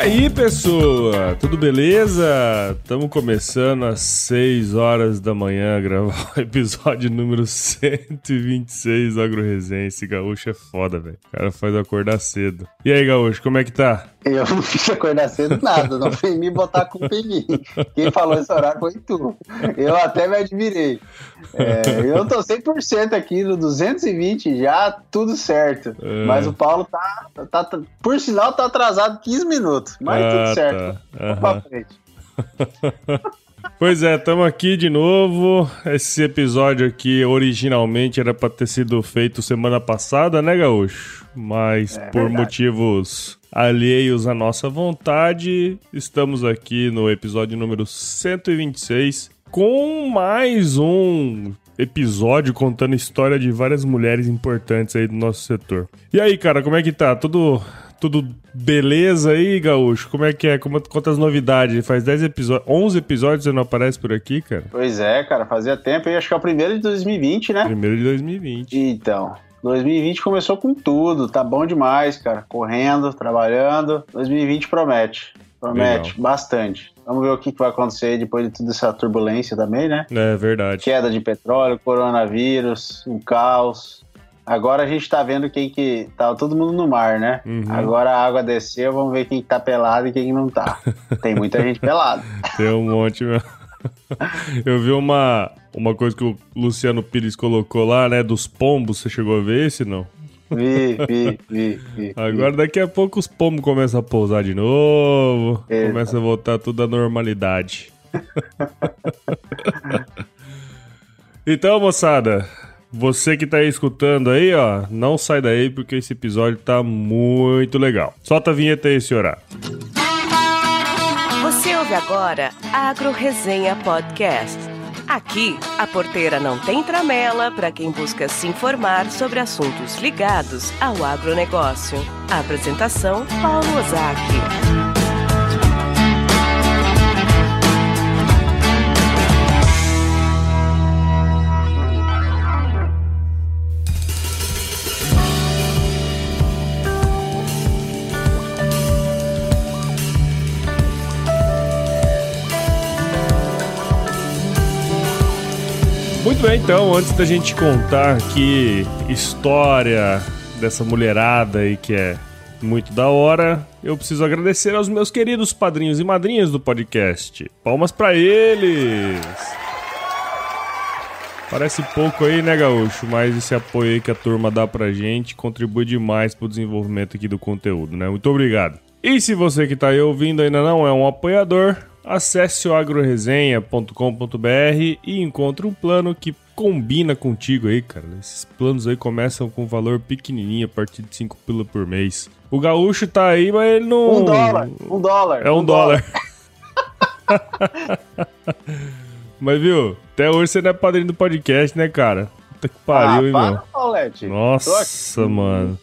aí, pessoa? Tudo beleza? Estamos começando às 6 horas da manhã a gravar o episódio número 126 do. Esse gaúcho é foda, velho. O cara faz acordar cedo. E aí, gaúcho, como é que tá? Eu não fiz acordar cedo nada, não foi me botar em mim. Quem falou esse horário foi tu. Eu até me admirei. É, eu tô 100% aqui no 220 já, tudo certo. É. Mas o Paulo tá, tá, tá, por sinal, tá atrasado 15 minutos. Mas ah, tudo certo. Tá. Vamos pra frente. Pois é, estamos aqui de novo. Esse episódio aqui originalmente era para ter sido feito semana passada, né, Gaúcho? Mas é, por verdade. motivos alheios à nossa vontade, estamos aqui no episódio número 126 com mais um episódio contando história de várias mulheres importantes aí do nosso setor. E aí, cara, como é que tá? Tudo tudo beleza aí, Gaúcho? Como é que é? Como, quantas novidades? Faz 10 episódios, 11 episódios você não aparece por aqui, cara? Pois é, cara, fazia tempo e acho que é o primeiro de 2020, né? Primeiro de 2020. Então, 2020 começou com tudo, tá bom demais, cara. Correndo, trabalhando. 2020 promete. Promete Legal. bastante. Vamos ver o que vai acontecer depois de toda essa turbulência também, né? É verdade. Queda de petróleo, coronavírus, um caos. Agora a gente tá vendo quem que. Tá todo mundo no mar, né? Uhum. Agora a água desceu, vamos ver quem que tá pelado e quem não tá. Tem muita gente pelada. Tem um monte mesmo. Eu vi uma, uma coisa que o Luciano Pires colocou lá, né? Dos pombos. Você chegou a ver esse, não? Vi, vi, vi, vi. Agora daqui a pouco os pombos começam a pousar de novo. Eita. Começa a voltar tudo à normalidade. então, moçada, você que tá escutando aí, ó, não sai daí porque esse episódio tá muito legal. Solta a vinheta aí, senhora. Você ouve agora Agro Resenha Podcast. Aqui, a porteira não tem tramela para quem busca se informar sobre assuntos ligados ao agronegócio. apresentação, Paulo Ozaki. Muito bem, então, antes da gente contar aqui história dessa mulherada aí que é muito da hora, eu preciso agradecer aos meus queridos padrinhos e madrinhas do podcast. Palmas para eles! Parece pouco aí, né, Gaúcho? Mas esse apoio aí que a turma dá pra gente contribui demais pro desenvolvimento aqui do conteúdo, né? Muito obrigado. E se você que tá aí ouvindo ainda não é um apoiador, Acesse o agroresenha.com.br e encontre um plano que combina contigo aí, cara. Esses planos aí começam com valor pequenininho, a partir de 5 pila por mês. O gaúcho tá aí, mas ele não... Um dólar, um dólar. É um, um dólar. dólar. mas viu, até hoje você não é padrinho do podcast, né, cara? Puta que pariu, ah, hein. Paulette. Nossa, mano.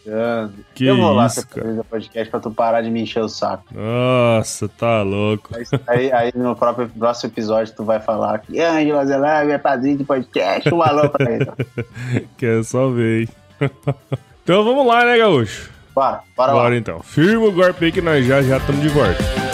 Que eu vou lá isso, cara. podcast pra tu parar de me encher o saco. Nossa, tá louco. Aí, aí no próprio, próximo episódio tu vai falar que Ângela Zelândia é padrinho de podcast. Um alô pra ele. Quer só ver, hein? então vamos lá, né, Gaúcho? Bora, bora, bora lá. então. Firma o golpe aí que nós já já estamos de volta.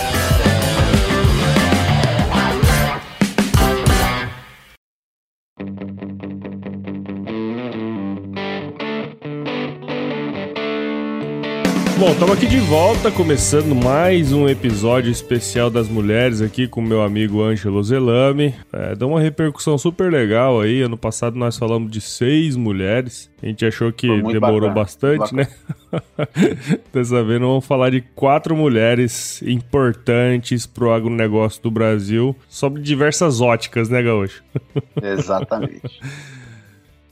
Bom, estamos aqui de volta, começando mais um episódio especial das mulheres aqui com meu amigo Ângelo Zelame. É, deu uma repercussão super legal aí. Ano passado nós falamos de seis mulheres. A gente achou que demorou bacana, bastante, né? Dessa vez vamos falar de quatro mulheres importantes pro agronegócio do Brasil, sob diversas óticas, né, Gaúcho? Exatamente.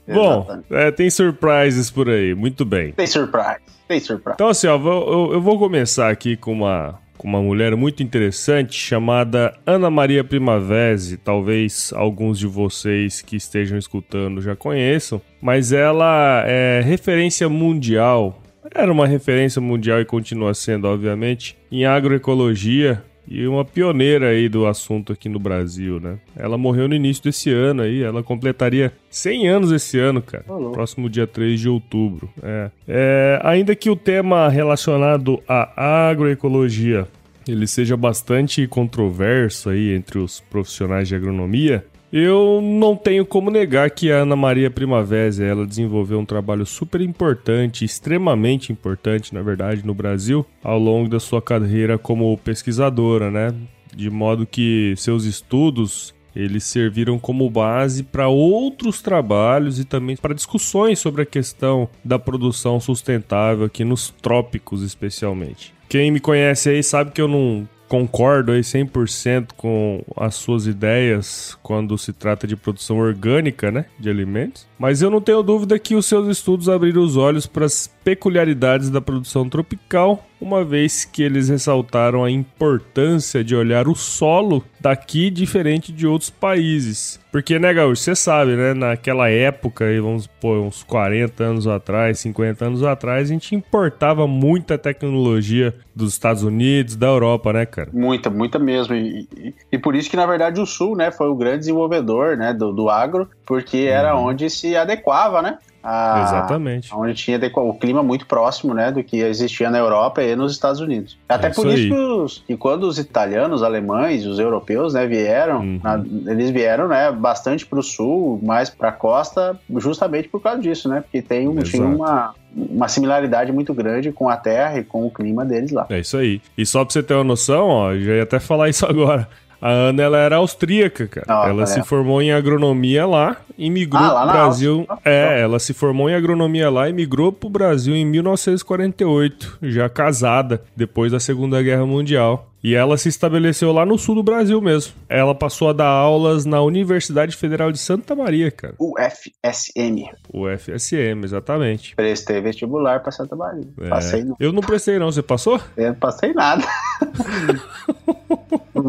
Bom, é, tem surprises por aí, muito bem. Tem surprise. Tem surpresa. Então, assim, ó, eu, eu vou começar aqui com uma, com uma mulher muito interessante chamada Ana Maria Primavesi. Talvez alguns de vocês que estejam escutando já conheçam, mas ela é referência mundial. Era uma referência mundial e continua sendo, obviamente, em agroecologia e uma pioneira aí do assunto aqui no Brasil, né? Ela morreu no início desse ano aí, ela completaria 100 anos esse ano, cara. Próximo dia 3 de outubro. É. é. ainda que o tema relacionado à agroecologia ele seja bastante controverso aí entre os profissionais de agronomia, eu não tenho como negar que a Ana Maria Primavera ela desenvolveu um trabalho super importante, extremamente importante, na verdade, no Brasil, ao longo da sua carreira como pesquisadora, né? De modo que seus estudos eles serviram como base para outros trabalhos e também para discussões sobre a questão da produção sustentável aqui nos trópicos, especialmente. Quem me conhece aí sabe que eu não concordo aí 100% com as suas ideias quando se trata de produção orgânica, né, de alimentos. Mas eu não tenho dúvida que os seus estudos abriram os olhos para peculiaridades da produção tropical, uma vez que eles ressaltaram a importância de olhar o solo daqui diferente de outros países. Porque, né, Gaúcho, você sabe, né, naquela época, vamos pôr uns 40 anos atrás, 50 anos atrás, a gente importava muita tecnologia dos Estados Unidos, da Europa, né, cara? Muita, muita mesmo. E, e, e por isso que, na verdade, o Sul, né, foi o grande desenvolvedor, né, do, do agro, porque era uhum. onde se adequava, né? A, Exatamente. Onde tinha o clima muito próximo, né, do que existia na Europa e nos Estados Unidos. Até é por isso, que, os, que, quando os italianos, os alemães, os europeus, né, vieram, uhum. na, eles vieram, né, bastante para o sul, mais para a costa, justamente por causa disso, né, porque tem um, tinha uma, uma similaridade muito grande com a Terra e com o clima deles lá. É isso aí. E só para você ter uma noção, ó, já ia até falar isso agora. A Ana, ela era austríaca, cara. Ah, ela é. se formou em agronomia lá e migrou ah, pro Brasil. É, ela se formou em agronomia lá e migrou pro Brasil em 1948, já casada, depois da Segunda Guerra Mundial. E ela se estabeleceu lá no sul do Brasil mesmo. Ela passou a dar aulas na Universidade Federal de Santa Maria, cara. UFSM. UFSM, exatamente. Prestei vestibular pra Santa Maria. É. Passei. Eu não prestei não, você passou? Eu não passei nada.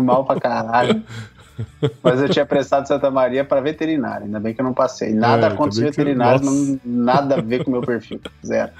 Mal pra caralho. Mas eu tinha prestado Santa Maria para veterinário, ainda bem que eu não passei. Nada é, contra os veterinários, não, nada a ver com o meu perfil. Zero.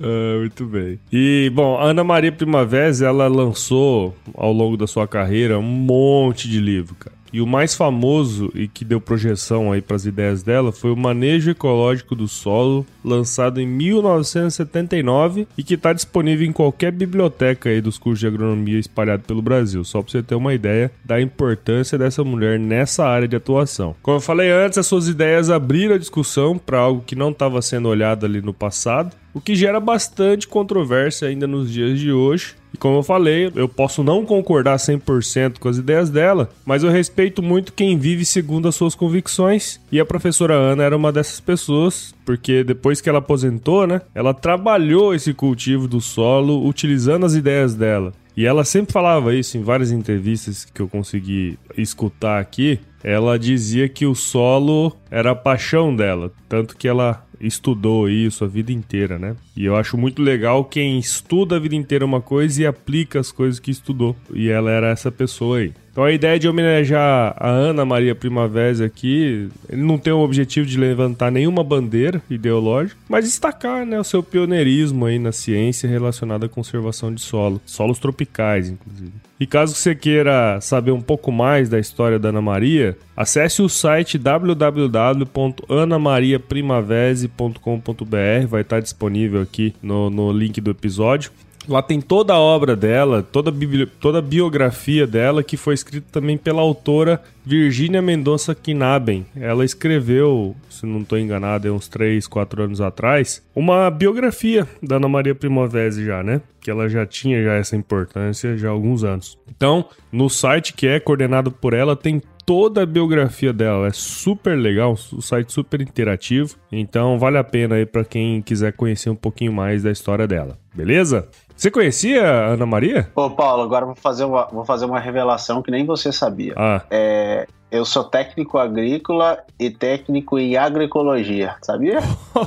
Ah, muito bem. E, bom, a Ana Maria Primavera, ela lançou ao longo da sua carreira um monte de livro, cara. E o mais famoso e que deu projeção aí para as ideias dela foi o Manejo Ecológico do Solo, lançado em 1979 e que está disponível em qualquer biblioteca aí dos cursos de agronomia espalhado pelo Brasil, só para você ter uma ideia da importância dessa mulher nessa área de atuação. Como eu falei antes, as suas ideias abriram a discussão para algo que não estava sendo olhado ali no passado, o que gera bastante controvérsia ainda nos dias de hoje e como eu falei, eu posso não concordar 100% com as ideias dela, mas eu respeito muito quem vive segundo as suas convicções. E a professora Ana era uma dessas pessoas, porque depois que ela aposentou, né, ela trabalhou esse cultivo do solo utilizando as ideias dela. E ela sempre falava isso em várias entrevistas que eu consegui escutar aqui. Ela dizia que o solo era a paixão dela, tanto que ela estudou isso a vida inteira, né? E eu acho muito legal quem estuda a vida inteira uma coisa e aplica as coisas que estudou. E ela era essa pessoa aí. Então a ideia de homenagear a Ana Maria Primavera aqui, ele não tem o objetivo de levantar nenhuma bandeira ideológica, mas destacar né, o seu pioneirismo aí na ciência relacionada à conservação de solo, solos tropicais, inclusive. E caso você queira saber um pouco mais da história da Ana Maria, acesse o site www.anamariaprimavese.com.br, vai estar disponível aqui no, no link do episódio. Lá tem toda a obra dela, toda a, toda a biografia dela, que foi escrita também pela autora Virginia Mendonça Knaben. Ela escreveu, se não estou enganado, é uns 3, 4 anos atrás, uma biografia da Ana Maria Primovese já, né? Que ela já tinha já essa importância já há alguns anos. Então, no site que é coordenado por ela, tem toda a biografia dela. É super legal, o site super interativo. Então vale a pena aí para quem quiser conhecer um pouquinho mais da história dela. Beleza? Você conhecia a Ana Maria? Ô, Paulo, agora vou fazer uma, vou fazer uma revelação que nem você sabia. Ah. É, eu sou técnico agrícola e técnico em agroecologia, sabia?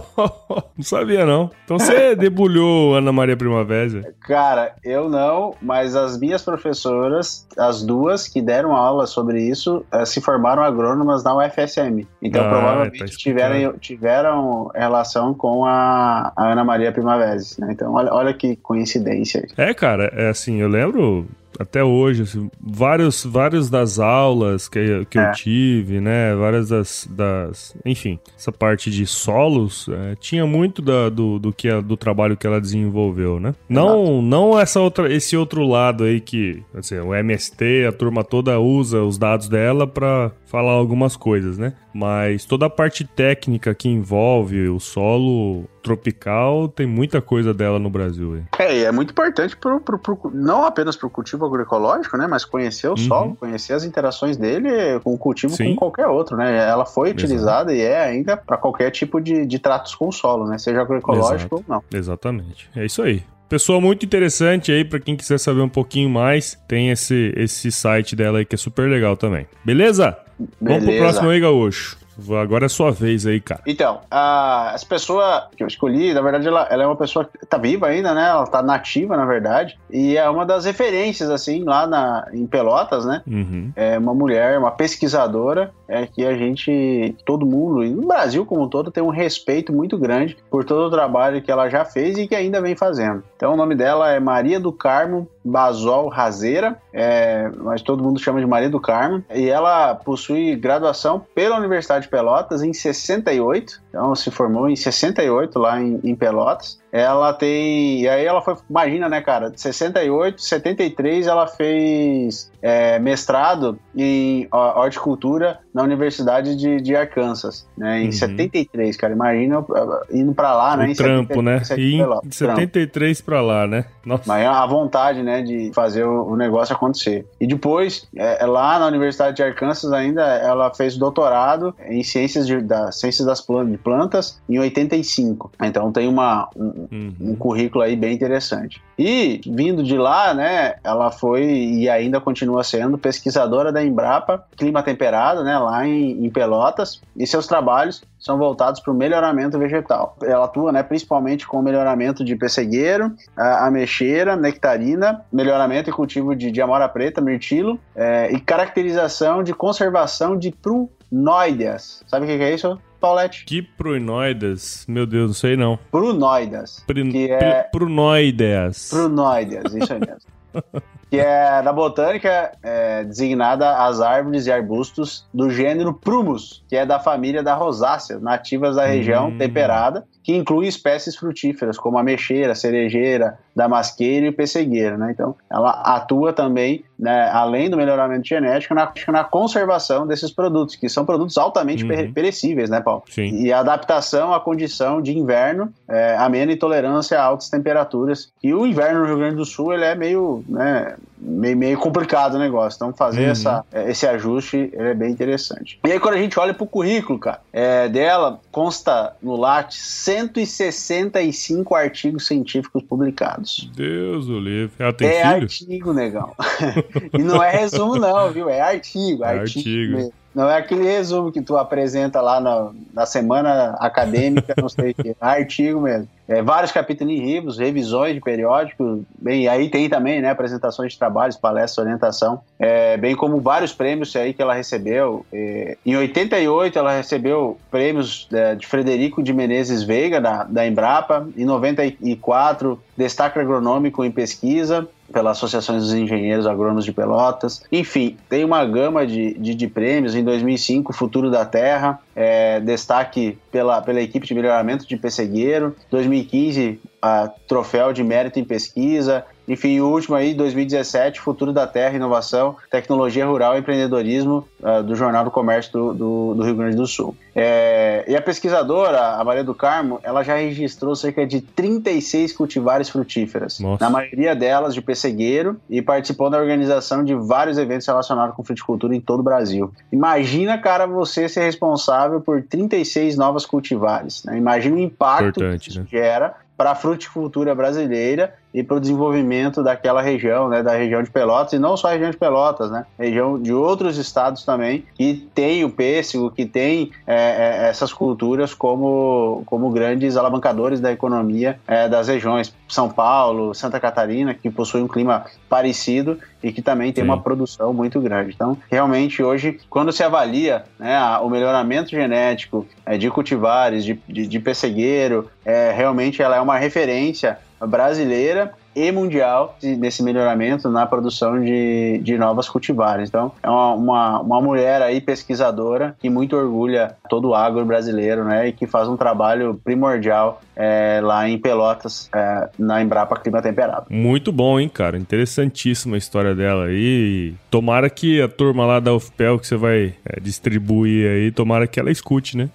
não sabia, não. Então você debulhou Ana Maria Primavera? Cara, eu não, mas as minhas professoras, as duas que deram aula sobre isso, eh, se formaram agrônomas na UFSM. Então ah, provavelmente tá tiveram, tiveram relação com a, a Ana Maria Primavera. Né? Então olha, olha que coincidência. É, cara, é assim, eu lembro até hoje, assim, vários, vários das aulas que, que é. eu tive, né? Várias das, das. Enfim, essa parte de solos é, tinha muito da, do, do, que, do trabalho que ela desenvolveu, né? Não, não essa outra, esse outro lado aí que assim, o MST, a turma toda usa os dados dela para falar algumas coisas, né? Mas toda a parte técnica que envolve o solo tropical tem muita coisa dela no Brasil. Hein? É, e é muito importante pro, pro, pro não apenas para o cultivo agroecológico, né? Mas conhecer o uhum. solo, conhecer as interações dele com o cultivo Sim. com qualquer outro, né? Ela foi utilizada e é ainda para qualquer tipo de, de tratos com o solo, né? Seja agroecológico Exato. ou não. Exatamente. É isso aí. Pessoa muito interessante aí, para quem quiser saber um pouquinho mais, tem esse, esse site dela aí que é super legal também. Beleza? Beleza. Vamos pro próximo aí, Gaúcho. Agora é sua vez aí, cara. Então, a, essa pessoa que eu escolhi, na verdade, ela, ela, é uma pessoa que tá viva ainda, né? Ela tá nativa, na verdade. E é uma das referências, assim, lá na, em Pelotas, né? Uhum. É uma mulher, uma pesquisadora, é que a gente, todo mundo, e no Brasil como um todo, tem um respeito muito grande por todo o trabalho que ela já fez e que ainda vem fazendo. Então, o nome dela é Maria do Carmo Basol Razeira, é, mas todo mundo chama de Maria do Carmo. E ela possui graduação pela Universidade de Pelotas em 68, então se formou em 68 lá em, em Pelotas ela tem. E aí ela foi. Imagina, né, cara? De 68, 73, ela fez é, mestrado em horticultura na Universidade de, de Arkansas, né? Em uhum. 73, cara. Imagina indo pra lá, o né? Em trampo, 73, né? E em 73 pra lá, né? Nossa. Mas é a vontade, né, de fazer o, o negócio acontecer. E depois, é, lá na Universidade de Arkansas ainda, ela fez doutorado em ciências, de, da, ciências das plantas, plantas em 85. Então tem uma, um, uhum. um currículo aí bem interessante. E vindo de lá, né, ela foi e ainda continua sendo pesquisadora da Embrapa Clima Temperado, né, lá em, em Pelotas, e seus trabalhos são voltados para o melhoramento vegetal. Ela atua, né, principalmente com o melhoramento de pessegueiro, a ameixeira, nectarina, melhoramento e cultivo de, de amora preta, mirtilo, é, e caracterização de conservação de prunóideas. Sabe o que é isso? Paulette? Kiproinoides? Meu Deus, não sei não. Prunoides. Pr que é... Prunoides. Prunoides, isso aí mesmo. que é na botânica é, designada as árvores e arbustos do gênero Prumus, que é da família da rosácea, nativas da região hum. temperada, que inclui espécies frutíferas como a mexeira, cerejeira, damasqueira e o pessegueiro, né? Então, ela atua também, né, além do melhoramento genético, na, na, conservação desses produtos, que são produtos altamente uhum. perecíveis, né, Paulo? Sim. E a adaptação à condição de inverno, é, amena e tolerância a altas temperaturas. E o inverno no Rio Grande do Sul, ele é meio, né, meio, meio complicado o negócio. Então, fazer uhum. essa, esse ajuste é bem interessante. E aí, quando a gente olha para o currículo, cara, é, dela, consta no LAT 165 artigos científicos publicados. Deus o livre. Ela tem é filho? artigo, negão. e não é resumo, não, viu? É artigo. É artigo. artigo. Não é aquele resumo que tu apresenta lá na, na semana acadêmica, não sei o que. É artigo mesmo. É, vários capítulos em livros, revisões de periódicos, bem, aí tem também, né, apresentações de trabalhos, palestras, orientação, é, bem como vários prêmios aí que ela recebeu. É, em 88 ela recebeu prêmios de Frederico de Menezes Veiga, da, da Embrapa, em 94 destaque agronômico em pesquisa, pela Associação dos Engenheiros Agrônomos de Pelotas. Enfim, tem uma gama de, de, de prêmios. Em 2005, Futuro da Terra, é, destaque pela, pela equipe de melhoramento de pessegueiro. 2015, a Troféu de Mérito em Pesquisa. Enfim, o último aí, 2017, Futuro da Terra, Inovação, Tecnologia Rural e Empreendedorismo, uh, do Jornal do Comércio do, do, do Rio Grande do Sul. É, e a pesquisadora, a Maria do Carmo, ela já registrou cerca de 36 cultivares frutíferas, Nossa. na maioria delas de pessegueiro, e participou da organização de vários eventos relacionados com fruticultura em todo o Brasil. Imagina, cara, você ser responsável por 36 novas cultivares. Né? Imagina o impacto Importante, que isso né? gera para a fruticultura brasileira e para o desenvolvimento daquela região, né, da região de Pelotas, e não só a região de Pelotas, né, região de outros estados também, que tem o pêssego, que tem é, é, essas culturas como, como grandes alavancadores da economia é, das regiões. São Paulo, Santa Catarina, que possui um clima parecido e que também tem Sim. uma produção muito grande. Então, realmente, hoje, quando se avalia né, o melhoramento genético é, de cultivares, de, de, de pessegueiro, é, realmente ela é uma referência brasileira e mundial nesse melhoramento na produção de, de novas cultivares. Então, é uma, uma, uma mulher aí pesquisadora que muito orgulha todo o agro brasileiro, né? E que faz um trabalho primordial é, lá em Pelotas, é, na Embrapa Clima Temperado. Muito bom, hein, cara? Interessantíssima a história dela aí. Tomara que a turma lá da UFPEL que você vai é, distribuir aí, tomara que ela escute, né?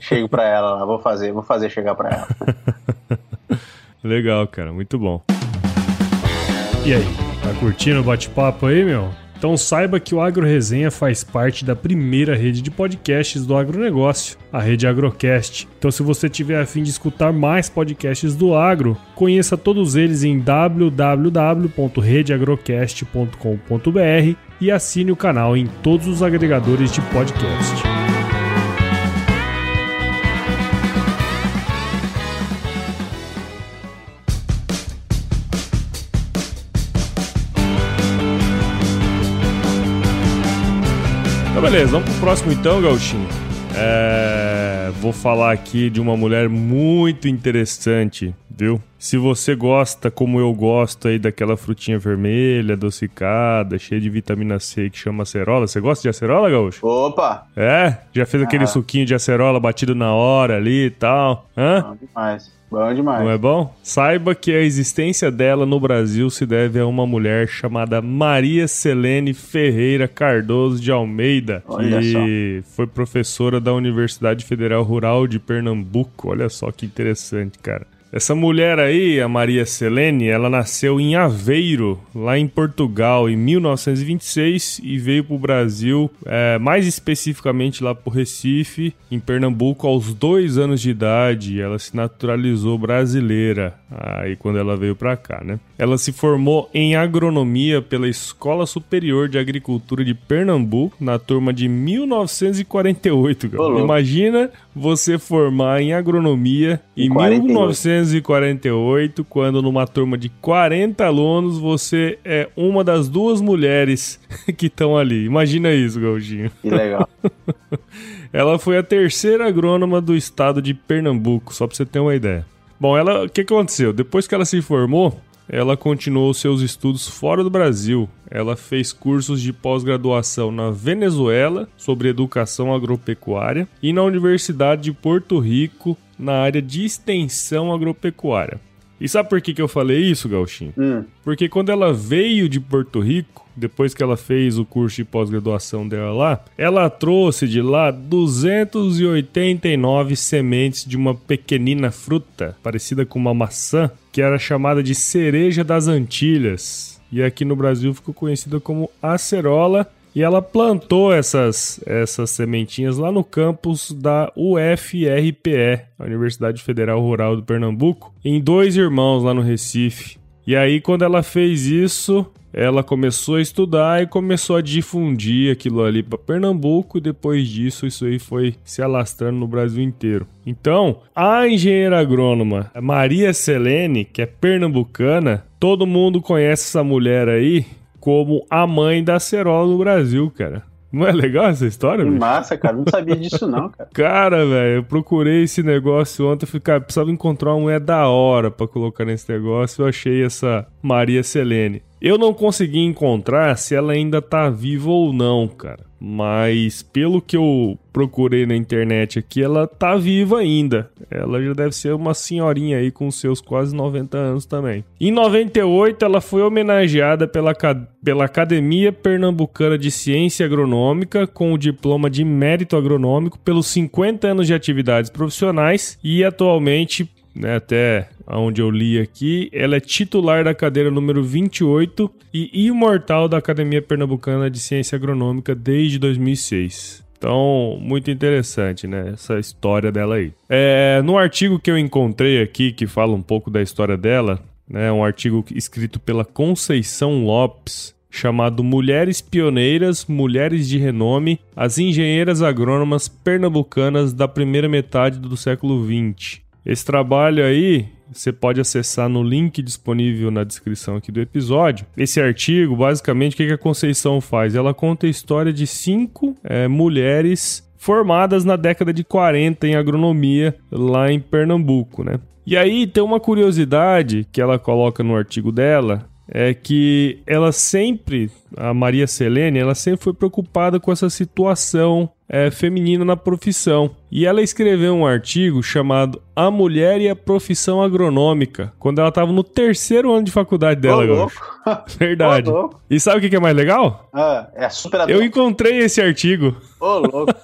Chego pra ela lá, vou fazer, vou fazer chegar pra ela. Legal, cara, muito bom. E aí, tá curtindo o bate-papo aí, meu? Então saiba que o Agro Resenha faz parte da primeira rede de podcasts do agronegócio, a rede Agrocast. Então se você tiver a fim de escutar mais podcasts do agro, conheça todos eles em www.redeagrocast.com.br e assine o canal em todos os agregadores de podcast. Então, beleza, vamos pro próximo então, Gauchinho. É... Vou falar aqui de uma mulher muito interessante, viu? Se você gosta, como eu gosto aí, daquela frutinha vermelha, adocicada, cheia de vitamina C que chama acerola. Você gosta de acerola, Gaúcho? Opa! É? Já fez aquele ah. suquinho de acerola batido na hora ali e tal? Hã? Não, demais. Bom demais. Não é bom? Saiba que a existência dela no Brasil se deve a uma mulher chamada Maria Selene Ferreira Cardoso de Almeida, Olha que só. foi professora da Universidade Federal Rural de Pernambuco. Olha só que interessante, cara. Essa mulher aí, a Maria Selene, ela nasceu em Aveiro, lá em Portugal, em 1926 e veio para o Brasil, é, mais especificamente lá para o Recife, em Pernambuco, aos dois anos de idade. Ela se naturalizou brasileira aí quando ela veio para cá, né? Ela se formou em agronomia pela Escola Superior de Agricultura de Pernambuco, na turma de 1948. Imagina você formar em agronomia em 1948, quando numa turma de 40 alunos você é uma das duas mulheres que estão ali. Imagina isso, Galdinho. Que legal. ela foi a terceira agrônoma do estado de Pernambuco, só para você ter uma ideia. Bom, ela, o que, que aconteceu? Depois que ela se formou, ela continuou seus estudos fora do Brasil. Ela fez cursos de pós-graduação na Venezuela sobre educação agropecuária e na Universidade de Porto Rico na área de extensão agropecuária. E sabe por que, que eu falei isso, Gauchinho? Hum. Porque quando ela veio de Porto Rico, depois que ela fez o curso de pós-graduação dela lá, ela trouxe de lá 289 sementes de uma pequenina fruta, parecida com uma maçã, que era chamada de cereja das Antilhas. E aqui no Brasil ficou conhecida como acerola e ela plantou essas, essas sementinhas lá no campus da UFRPE, a Universidade Federal Rural do Pernambuco, em dois irmãos lá no Recife. E aí, quando ela fez isso, ela começou a estudar e começou a difundir aquilo ali para Pernambuco e depois disso isso aí foi se alastrando no Brasil inteiro. Então, a engenheira agrônoma Maria Selene, que é pernambucana, todo mundo conhece essa mulher aí como a mãe da acerola no Brasil, cara. Não é legal essa história? Que massa, cara. Não sabia disso, não, cara. Cara, velho, eu procurei esse negócio ontem. Eu falei, cara, precisava encontrar uma mulher da hora pra colocar nesse negócio. Eu achei essa Maria Selene. Eu não consegui encontrar se ela ainda tá viva ou não, cara. Mas pelo que eu procurei na internet aqui, ela tá viva ainda. Ela já deve ser uma senhorinha aí com seus quase 90 anos também. Em 98, ela foi homenageada pela, pela Academia Pernambucana de Ciência Agronômica com o diploma de mérito agronômico pelos 50 anos de atividades profissionais e atualmente né, até onde eu li aqui, ela é titular da cadeira número 28 e imortal da Academia Pernambucana de Ciência Agronômica desde 2006. Então, muito interessante, né? Essa história dela aí. É, no artigo que eu encontrei aqui, que fala um pouco da história dela, né? Um artigo escrito pela Conceição Lopes, chamado Mulheres Pioneiras, Mulheres de Renome, as engenheiras agrônomas pernambucanas da primeira metade do século XX. Esse trabalho aí você pode acessar no link disponível na descrição aqui do episódio. Esse artigo, basicamente, o que a Conceição faz? Ela conta a história de cinco é, mulheres formadas na década de 40 em agronomia lá em Pernambuco, né? E aí tem uma curiosidade que ela coloca no artigo dela, é que ela sempre, a Maria Selene, ela sempre foi preocupada com essa situação é, feminina na profissão. E ela escreveu um artigo chamado A Mulher e a Profissão Agronômica, quando ela estava no terceiro ano de faculdade dela, Ô, Verdade. Ô. E sabe o que é mais legal? Ah, é super Eu encontrei esse artigo. Ô, louco.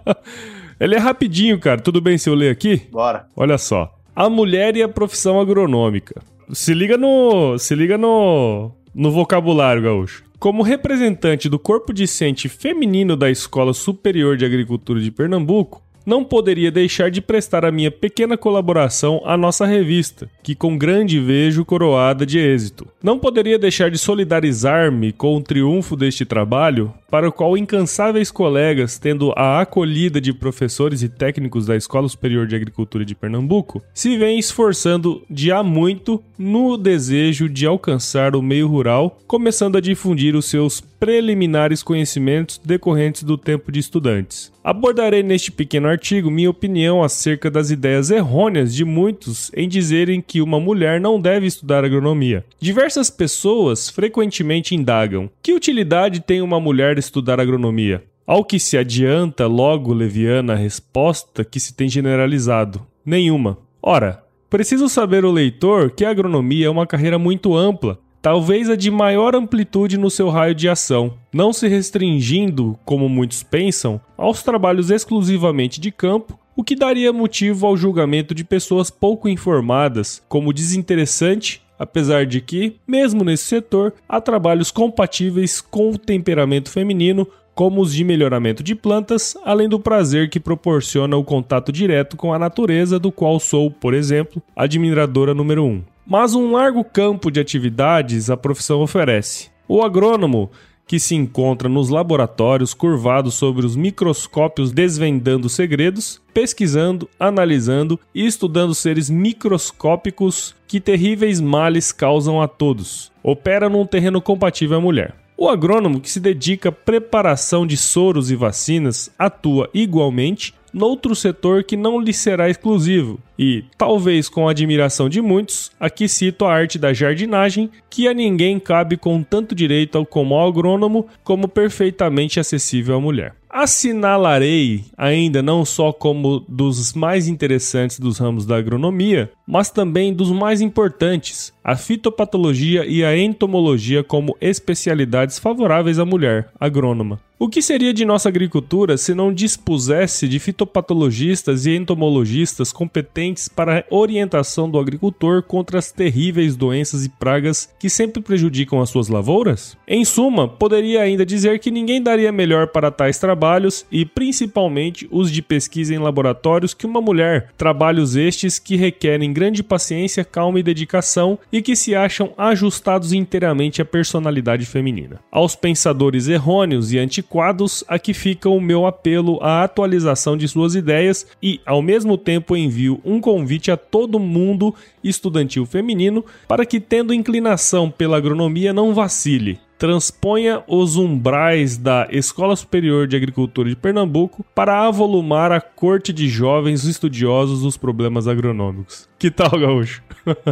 Ele é rapidinho, cara. Tudo bem se eu ler aqui? Bora. Olha só. A mulher e a profissão agronômica. Se liga no. Se liga no. No vocabulário, gaúcho. Como representante do corpo discente feminino da Escola Superior de Agricultura de Pernambuco, não poderia deixar de prestar a minha pequena colaboração à nossa revista, que com grande vejo coroada de êxito. Não poderia deixar de solidarizar-me com o triunfo deste trabalho, para o qual incansáveis colegas, tendo a acolhida de professores e técnicos da Escola Superior de Agricultura de Pernambuco, se vêm esforçando de há muito no desejo de alcançar o meio rural, começando a difundir os seus preliminares conhecimentos decorrentes do tempo de estudantes. Abordarei neste pequeno artigo minha opinião acerca das ideias errôneas de muitos em dizerem que uma mulher não deve estudar agronomia. Diversas pessoas frequentemente indagam: que utilidade tem uma mulher estudar agronomia? Ao que se adianta logo leviana a resposta que se tem generalizado: nenhuma. Ora, preciso saber o leitor que a agronomia é uma carreira muito ampla talvez a de maior amplitude no seu raio de ação, não se restringindo, como muitos pensam, aos trabalhos exclusivamente de campo, o que daria motivo ao julgamento de pessoas pouco informadas como desinteressante. Apesar de que, mesmo nesse setor, há trabalhos compatíveis com o temperamento feminino, como os de melhoramento de plantas, além do prazer que proporciona o contato direto com a natureza, do qual sou, por exemplo, admiradora número 1. Um mas um largo campo de atividades a profissão oferece. O agrônomo, que se encontra nos laboratórios curvado sobre os microscópios desvendando segredos, pesquisando, analisando e estudando seres microscópicos que terríveis males causam a todos. Opera num terreno compatível à mulher. O agrônomo que se dedica à preparação de soros e vacinas atua igualmente noutro setor que não lhe será exclusivo. E, talvez com a admiração de muitos, aqui cito a arte da jardinagem, que a ninguém cabe com tanto direito como ao agrônomo, como perfeitamente acessível à mulher. Assinalarei ainda não só como dos mais interessantes dos ramos da agronomia, mas também dos mais importantes, a fitopatologia e a entomologia como especialidades favoráveis à mulher agrônoma. O que seria de nossa agricultura se não dispusesse de fitopatologistas e entomologistas competentes para a orientação do agricultor contra as terríveis doenças e pragas que sempre prejudicam as suas lavouras? Em suma, poderia ainda dizer que ninguém daria melhor para tais trabalhos e principalmente os de pesquisa em laboratórios que uma mulher, trabalhos estes que requerem grande paciência, calma e dedicação e que se acham ajustados inteiramente à personalidade feminina. Aos pensadores errôneos e antiquados aqui fica o meu apelo à atualização de suas ideias e, ao mesmo tempo, envio um convite a todo mundo estudantil feminino para que, tendo inclinação pela agronomia, não vacile transponha os umbrais da Escola Superior de Agricultura de Pernambuco para avolumar a corte de jovens estudiosos dos problemas agronômicos. Que tal, Gaúcho?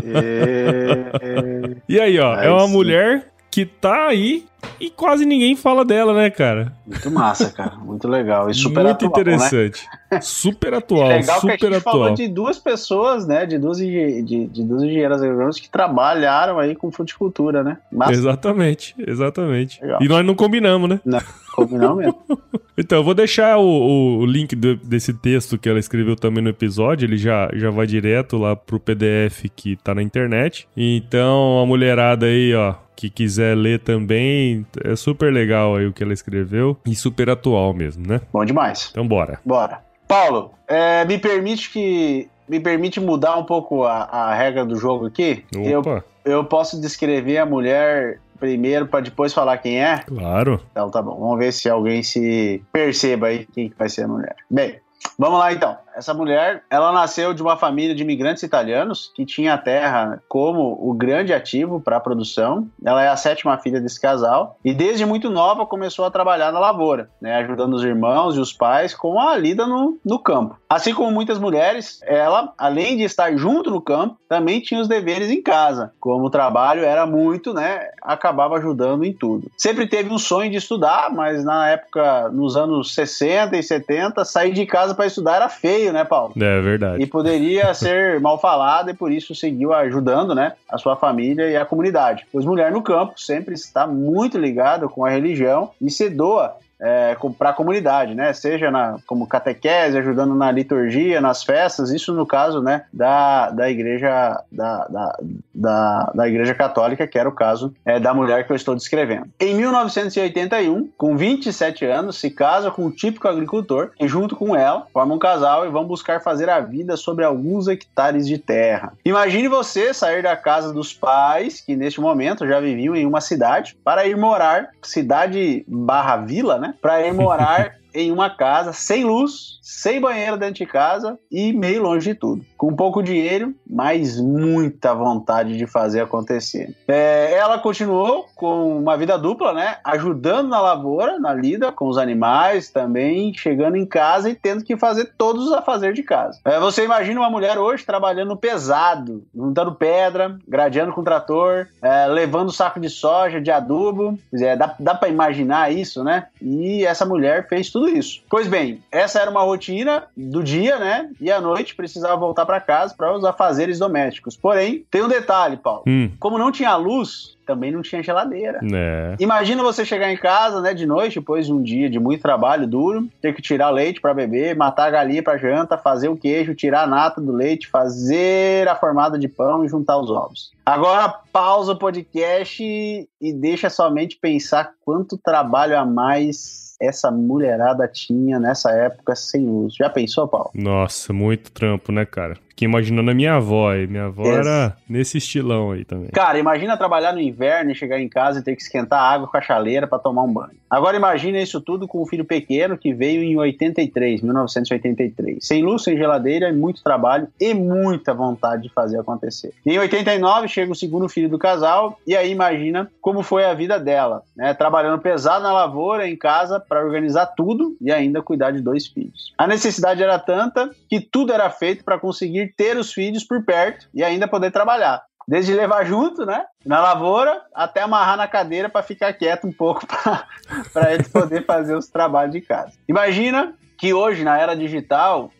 É... e aí, ó, é uma mulher que tá aí e quase ninguém fala dela, né, cara? Muito massa, cara. Muito legal. E super Muito atual, interessante. Né? Super atual, legal super que a gente atual. falou de duas pessoas, né? De duas, de, de duas engenheiras agrônomas que trabalharam aí com fruticultura, né? Massa. Exatamente, exatamente. Legal. E nós não combinamos, né? Não, combinou mesmo. Então, eu vou deixar o, o link do- desse texto que ela escreveu também no episódio. Ele já, já vai direto lá pro PDF que tá na internet. Então, a mulherada aí, ó, que quiser ler também, é super legal aí o que ela escreveu. E super atual mesmo, né? Bom demais. Então, bora. Bora. Paulo, é, me permite que. Me permite mudar um pouco a, a regra do jogo aqui? Eu, Opa, eu posso descrever a mulher primeiro para depois falar quem é? claro. Então tá bom. Vamos ver se alguém se perceba aí quem que vai ser a mulher. Bem, vamos lá então. Essa mulher, ela nasceu de uma família de imigrantes italianos que tinha a terra como o grande ativo para a produção. Ela é a sétima filha desse casal e desde muito nova começou a trabalhar na lavoura, né, ajudando os irmãos e os pais com a lida no, no campo. Assim como muitas mulheres, ela, além de estar junto no campo, também tinha os deveres em casa. Como o trabalho era muito, né, acabava ajudando em tudo. Sempre teve um sonho de estudar, mas na época, nos anos 60 e 70, sair de casa para estudar era feio, né, Paulo? É verdade. E poderia ser mal falado e por isso seguiu ajudando, né, a sua família e a comunidade. Pois mulher no campo sempre está muito ligada com a religião e se doa é, para a comunidade, né? Seja na, como catequese, ajudando na liturgia, nas festas, isso no caso, né, da, da igreja da, da, da, da igreja católica, que era o caso é, da mulher que eu estou descrevendo. Em 1981, com 27 anos, se casa com um típico agricultor e junto com ela formam um casal e vão buscar fazer a vida sobre alguns hectares de terra. Imagine você sair da casa dos pais, que neste momento já viviam em uma cidade, para ir morar, cidade barra vila, né? Para ir morar em uma casa sem luz, sem banheiro dentro de casa e meio longe de tudo. Com pouco dinheiro, mas muita vontade de fazer acontecer. É, ela continuou com uma vida dupla, né? Ajudando na lavoura, na lida com os animais, também chegando em casa e tendo que fazer todos os afazeres de casa. É, você imagina uma mulher hoje trabalhando pesado, juntando pedra, gradeando com trator, é, levando saco de soja, de adubo. É, dá, dá para imaginar isso, né? E essa mulher fez tudo isso. Pois bem, essa era uma rotina rotina do dia, né? E à noite precisava voltar para casa para os afazeres domésticos. Porém, tem um detalhe, Paulo. Hum. Como não tinha luz, também não tinha geladeira. É. Imagina você chegar em casa, né, de noite, depois de um dia de muito trabalho duro, ter que tirar leite para beber, matar a galinha para janta, fazer o queijo, tirar a nata do leite, fazer a formada de pão e juntar os ovos. Agora pausa o podcast e deixa somente pensar quanto trabalho a mais essa mulherada tinha nessa época sem luz. Já pensou, Paulo? Nossa, muito trampo, né, cara? Fiquei imaginando a minha avó aí. Minha avó era nesse estilão aí também. Cara, imagina trabalhar no inverno e chegar em casa e ter que esquentar água com a chaleira para tomar um banho. Agora imagina isso tudo com um filho pequeno que veio em 83, 1983. Sem luz, sem geladeira, muito trabalho e muita vontade de fazer acontecer. Em 89 chega o segundo filho do casal e aí imagina como foi a vida dela, né? Trabalhando pesado na lavoura, em casa, para organizar tudo e ainda cuidar de dois filhos. A necessidade era tanta que tudo era feito para conseguir ter os filhos por perto e ainda poder trabalhar. Desde levar junto, né? Na lavoura, até amarrar na cadeira para ficar quieto um pouco para ele poder fazer os trabalhos de casa. Imagina que hoje, na era digital,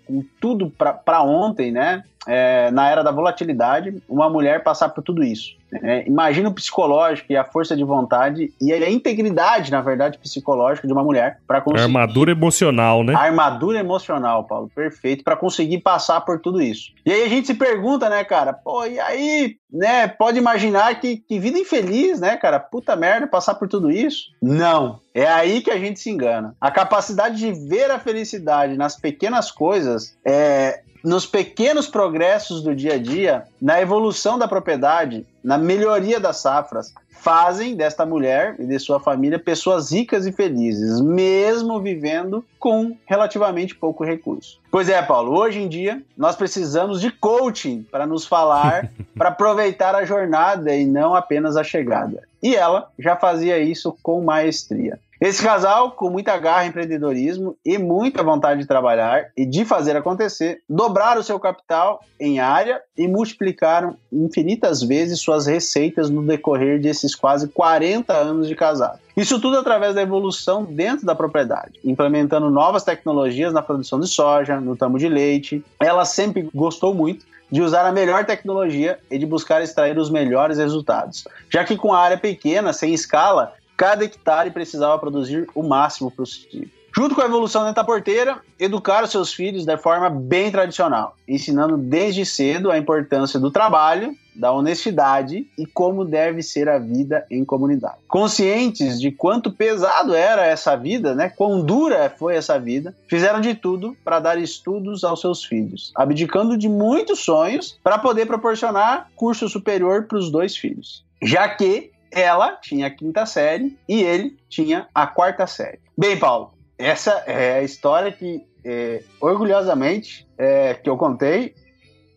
tudo para ontem, né? É, na era da volatilidade, uma mulher passar por tudo isso. É, imagina o psicológico e a força de vontade e a integridade, na verdade, psicológica de uma mulher para conseguir. A armadura emocional, né? A armadura emocional, Paulo, perfeito, para conseguir passar por tudo isso. E aí a gente se pergunta, né, cara, pô, e aí, né, pode imaginar que, que vida infeliz, né, cara, puta merda, passar por tudo isso? Não. É aí que a gente se engana. A capacidade de ver a felicidade nas pequenas coisas é, nos pequenos progressos do dia a dia, na evolução da propriedade, na melhoria das safras, fazem desta mulher e de sua família pessoas ricas e felizes, mesmo vivendo com relativamente pouco recurso. Pois é, Paulo, hoje em dia nós precisamos de coaching para nos falar, para aproveitar a jornada e não apenas a chegada. E ela já fazia isso com maestria. Esse casal, com muita garra, empreendedorismo e muita vontade de trabalhar e de fazer acontecer, dobraram seu capital em área e multiplicaram infinitas vezes suas receitas no decorrer desses quase 40 anos de casado. Isso tudo através da evolução dentro da propriedade, implementando novas tecnologias na produção de soja, no tamo de leite. Ela sempre gostou muito de usar a melhor tecnologia e de buscar extrair os melhores resultados, já que com a área pequena, sem escala, cada hectare precisava produzir o máximo possível. Junto com a evolução da porteira, educar os seus filhos da forma bem tradicional, ensinando desde cedo a importância do trabalho, da honestidade e como deve ser a vida em comunidade. Conscientes de quanto pesado era essa vida, né, quão dura foi essa vida, fizeram de tudo para dar estudos aos seus filhos, abdicando de muitos sonhos para poder proporcionar curso superior para os dois filhos. Já que ela tinha a quinta série e ele tinha a quarta série. Bem, Paulo, essa é a história que é, orgulhosamente, é, que eu contei,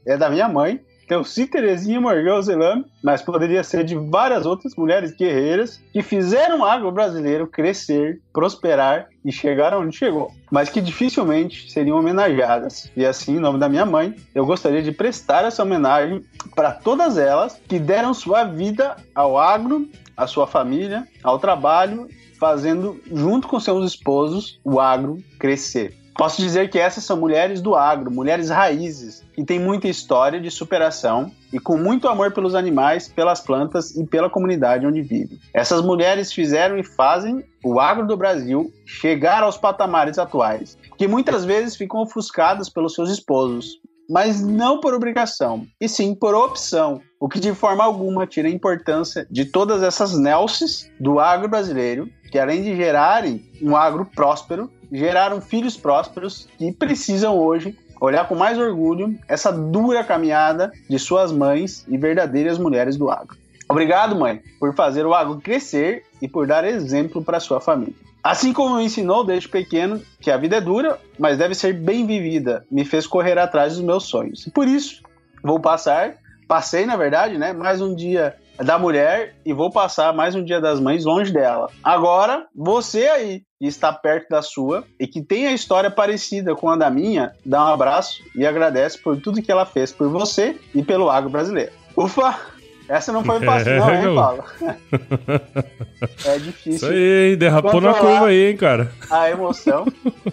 é da minha mãe, Telci Terezinha Morgão Zelame, mas poderia ser de várias outras mulheres guerreiras que fizeram o agro brasileiro crescer, prosperar e chegar onde chegou, mas que dificilmente seriam homenageadas. E assim, em nome da minha mãe, eu gostaria de prestar essa homenagem para todas elas que deram sua vida ao agro, à sua família, ao trabalho, fazendo junto com seus esposos o agro crescer. Posso dizer que essas são mulheres do agro, mulheres raízes, que têm muita história de superação e com muito amor pelos animais, pelas plantas e pela comunidade onde vivem. Essas mulheres fizeram e fazem o agro do Brasil chegar aos patamares atuais, que muitas vezes ficam ofuscadas pelos seus esposos, mas não por obrigação, e sim por opção, o que de forma alguma tira a importância de todas essas nelces do agro brasileiro, que além de gerarem um agro próspero, geraram filhos prósperos que precisam hoje olhar com mais orgulho essa dura caminhada de suas mães e verdadeiras mulheres do agro. Obrigado, mãe, por fazer o agro crescer e por dar exemplo para sua família. Assim como me ensinou desde pequeno que a vida é dura, mas deve ser bem vivida, me fez correr atrás dos meus sonhos. E por isso, vou passar, passei na verdade, né, mais um dia da mulher e vou passar mais um dia das mães longe dela. Agora, você aí que está perto da sua e que tem a história parecida com a da minha, dá um abraço e agradece por tudo que ela fez por você e pelo agro brasileiro. Ufa! Essa não foi fácil, é, não, hein, Paulo? é difícil. Isso aí, derrapou na curva aí, hein, cara. A emoção,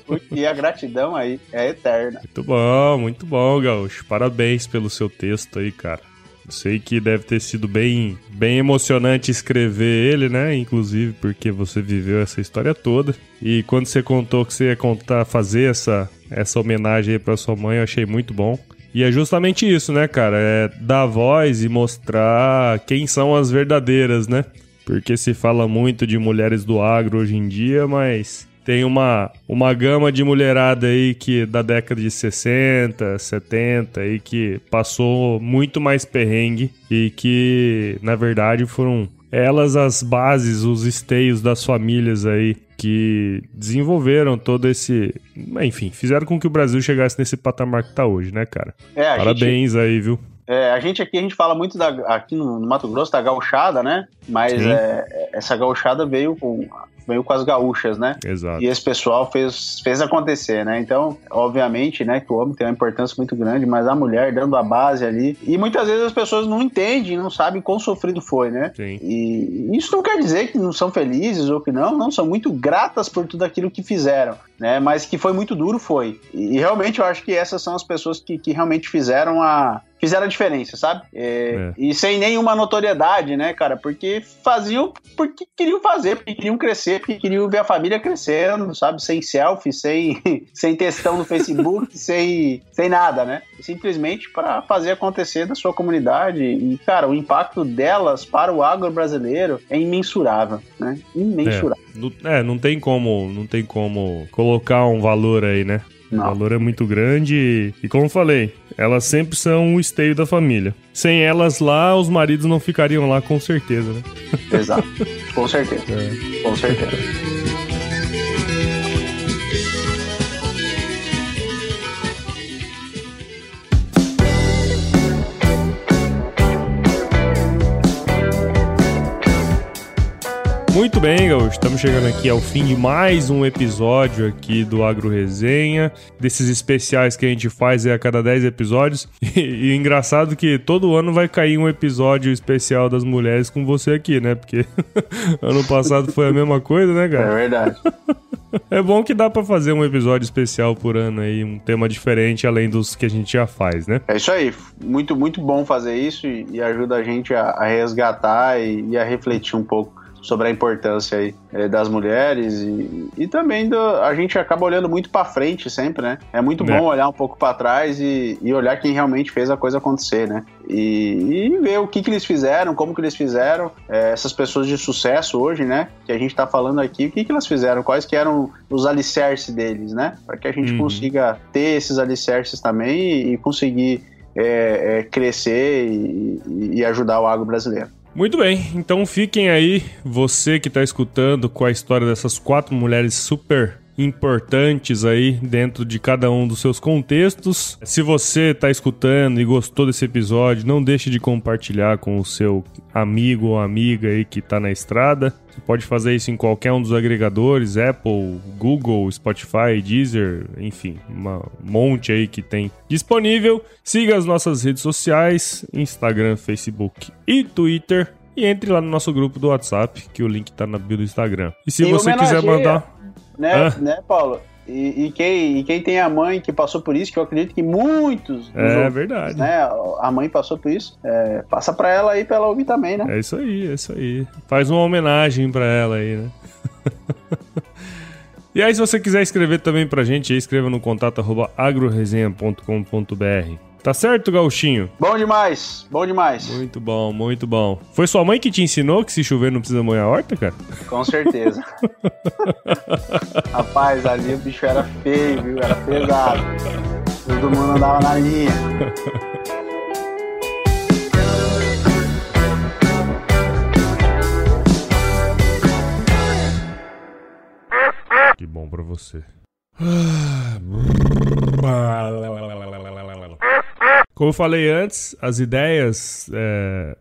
porque a gratidão aí é eterna. Muito bom, muito bom, Gaúcho. Parabéns pelo seu texto aí, cara. Sei que deve ter sido bem, bem emocionante escrever ele, né? Inclusive porque você viveu essa história toda. E quando você contou que você ia contar, fazer essa, essa homenagem aí pra sua mãe, eu achei muito bom. E é justamente isso, né, cara? É dar voz e mostrar quem são as verdadeiras, né? Porque se fala muito de mulheres do agro hoje em dia, mas tem uma, uma gama de mulherada aí que da década de 60, 70 e que passou muito mais perrengue e que, na verdade, foram elas as bases, os esteios das famílias aí que desenvolveram todo esse. Enfim, fizeram com que o Brasil chegasse nesse patamar que tá hoje, né, cara? É, Parabéns gente... aí, viu? É, a gente aqui, a gente fala muito da, aqui no, no Mato Grosso da gauchada, né? Mas é, essa gauchada veio com veio com as gaúchas, né? Exato. E esse pessoal fez, fez acontecer, né? Então, obviamente, né, que o homem tem uma importância muito grande, mas a mulher dando a base ali. E muitas vezes as pessoas não entendem, não sabem quão sofrido foi, né? Sim. E isso não quer dizer que não são felizes ou que não, não, são muito gratas por tudo aquilo que fizeram, né? Mas que foi muito duro, foi. E, e realmente eu acho que essas são as pessoas que, que realmente fizeram a, fizeram a diferença, sabe? É, é. E sem nenhuma notoriedade, né, cara? Porque faziam porque queriam fazer, porque queriam crescer, porque queriam ver a família crescendo, sabe? Sem selfie, sem, sem textão no Facebook, sem, sem nada, né? Simplesmente para fazer acontecer da sua comunidade. E, cara, o impacto delas para o agro brasileiro é imensurável, né? Imensurável. É, é não tem como, não tem como colocar um valor aí, né? Não. O valor é muito grande e, como falei, elas sempre são o esteio da família. Sem elas lá, os maridos não ficariam lá com certeza, né? Exato. Com certeza. É. Com certeza. Estamos chegando aqui ao fim de mais um episódio aqui do Agro Resenha. Desses especiais que a gente faz é a cada 10 episódios. E, e engraçado que todo ano vai cair um episódio especial das mulheres com você aqui, né? Porque ano passado foi a mesma coisa, né, cara? É verdade. É bom que dá para fazer um episódio especial por ano aí, um tema diferente além dos que a gente já faz, né? É isso aí. Muito, muito bom fazer isso e, e ajuda a gente a, a resgatar e, e a refletir um pouco sobre a importância aí, é, das mulheres e, e também do, a gente acaba olhando muito para frente sempre, né? É muito é. bom olhar um pouco para trás e, e, olhar quem realmente fez a coisa acontecer, né? E, e ver o que, que eles fizeram, como que eles fizeram, é, essas pessoas de sucesso hoje, né? Que a gente está falando aqui, o que, que elas fizeram, quais que eram os alicerces deles, né? Para que a gente uhum. consiga ter esses alicerces também e, e conseguir é, crescer e, e ajudar o agro brasileiro. Muito bem, então fiquem aí, você que está escutando, com a história dessas quatro mulheres super importantes aí dentro de cada um dos seus contextos. Se você está escutando e gostou desse episódio, não deixe de compartilhar com o seu amigo ou amiga aí que está na estrada. Você pode fazer isso em qualquer um dos agregadores, Apple, Google, Spotify, Deezer, enfim, um monte aí que tem disponível. Siga as nossas redes sociais, Instagram, Facebook e Twitter. E entre lá no nosso grupo do WhatsApp, que o link tá na bio do Instagram. E se você quiser mandar. Né, né, Paulo? E, e, quem, e quem tem a mãe que passou por isso, que eu acredito que muitos. É outros, verdade. Né, a mãe passou por isso. É, passa pra ela aí pra ela ouvir também, né? É isso aí, é isso aí. Faz uma homenagem pra ela aí, né? e aí, se você quiser escrever também pra gente, escreva no contato agroresenha.com.br. Tá certo, Gauchinho? Bom demais, bom demais. Muito bom, muito bom. Foi sua mãe que te ensinou que se chover não precisa molhar a horta, cara? Com certeza. Rapaz, ali o bicho era feio, viu? Era pesado. Todo mundo andava na linha. Que bom pra você. Como eu falei antes, as ideias. É...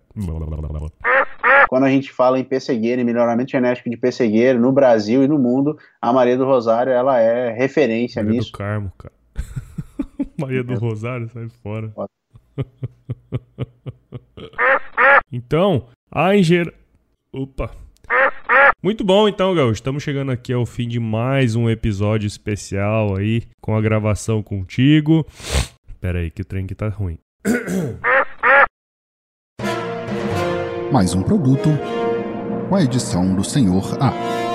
Quando a gente fala em pessegueiro, em melhoramento genético de pessegueiro no Brasil e no mundo, a Maria do Rosário ela é referência Maria nisso. do Carmo, cara. Maria do Rosário, sai fora. então, a engenheira. Opa! Muito bom, então, Gaúcho. Estamos chegando aqui ao fim de mais um episódio especial aí, com a gravação contigo. Pera aí, que o trem aqui tá ruim. Mais um produto com a edição do Senhor A.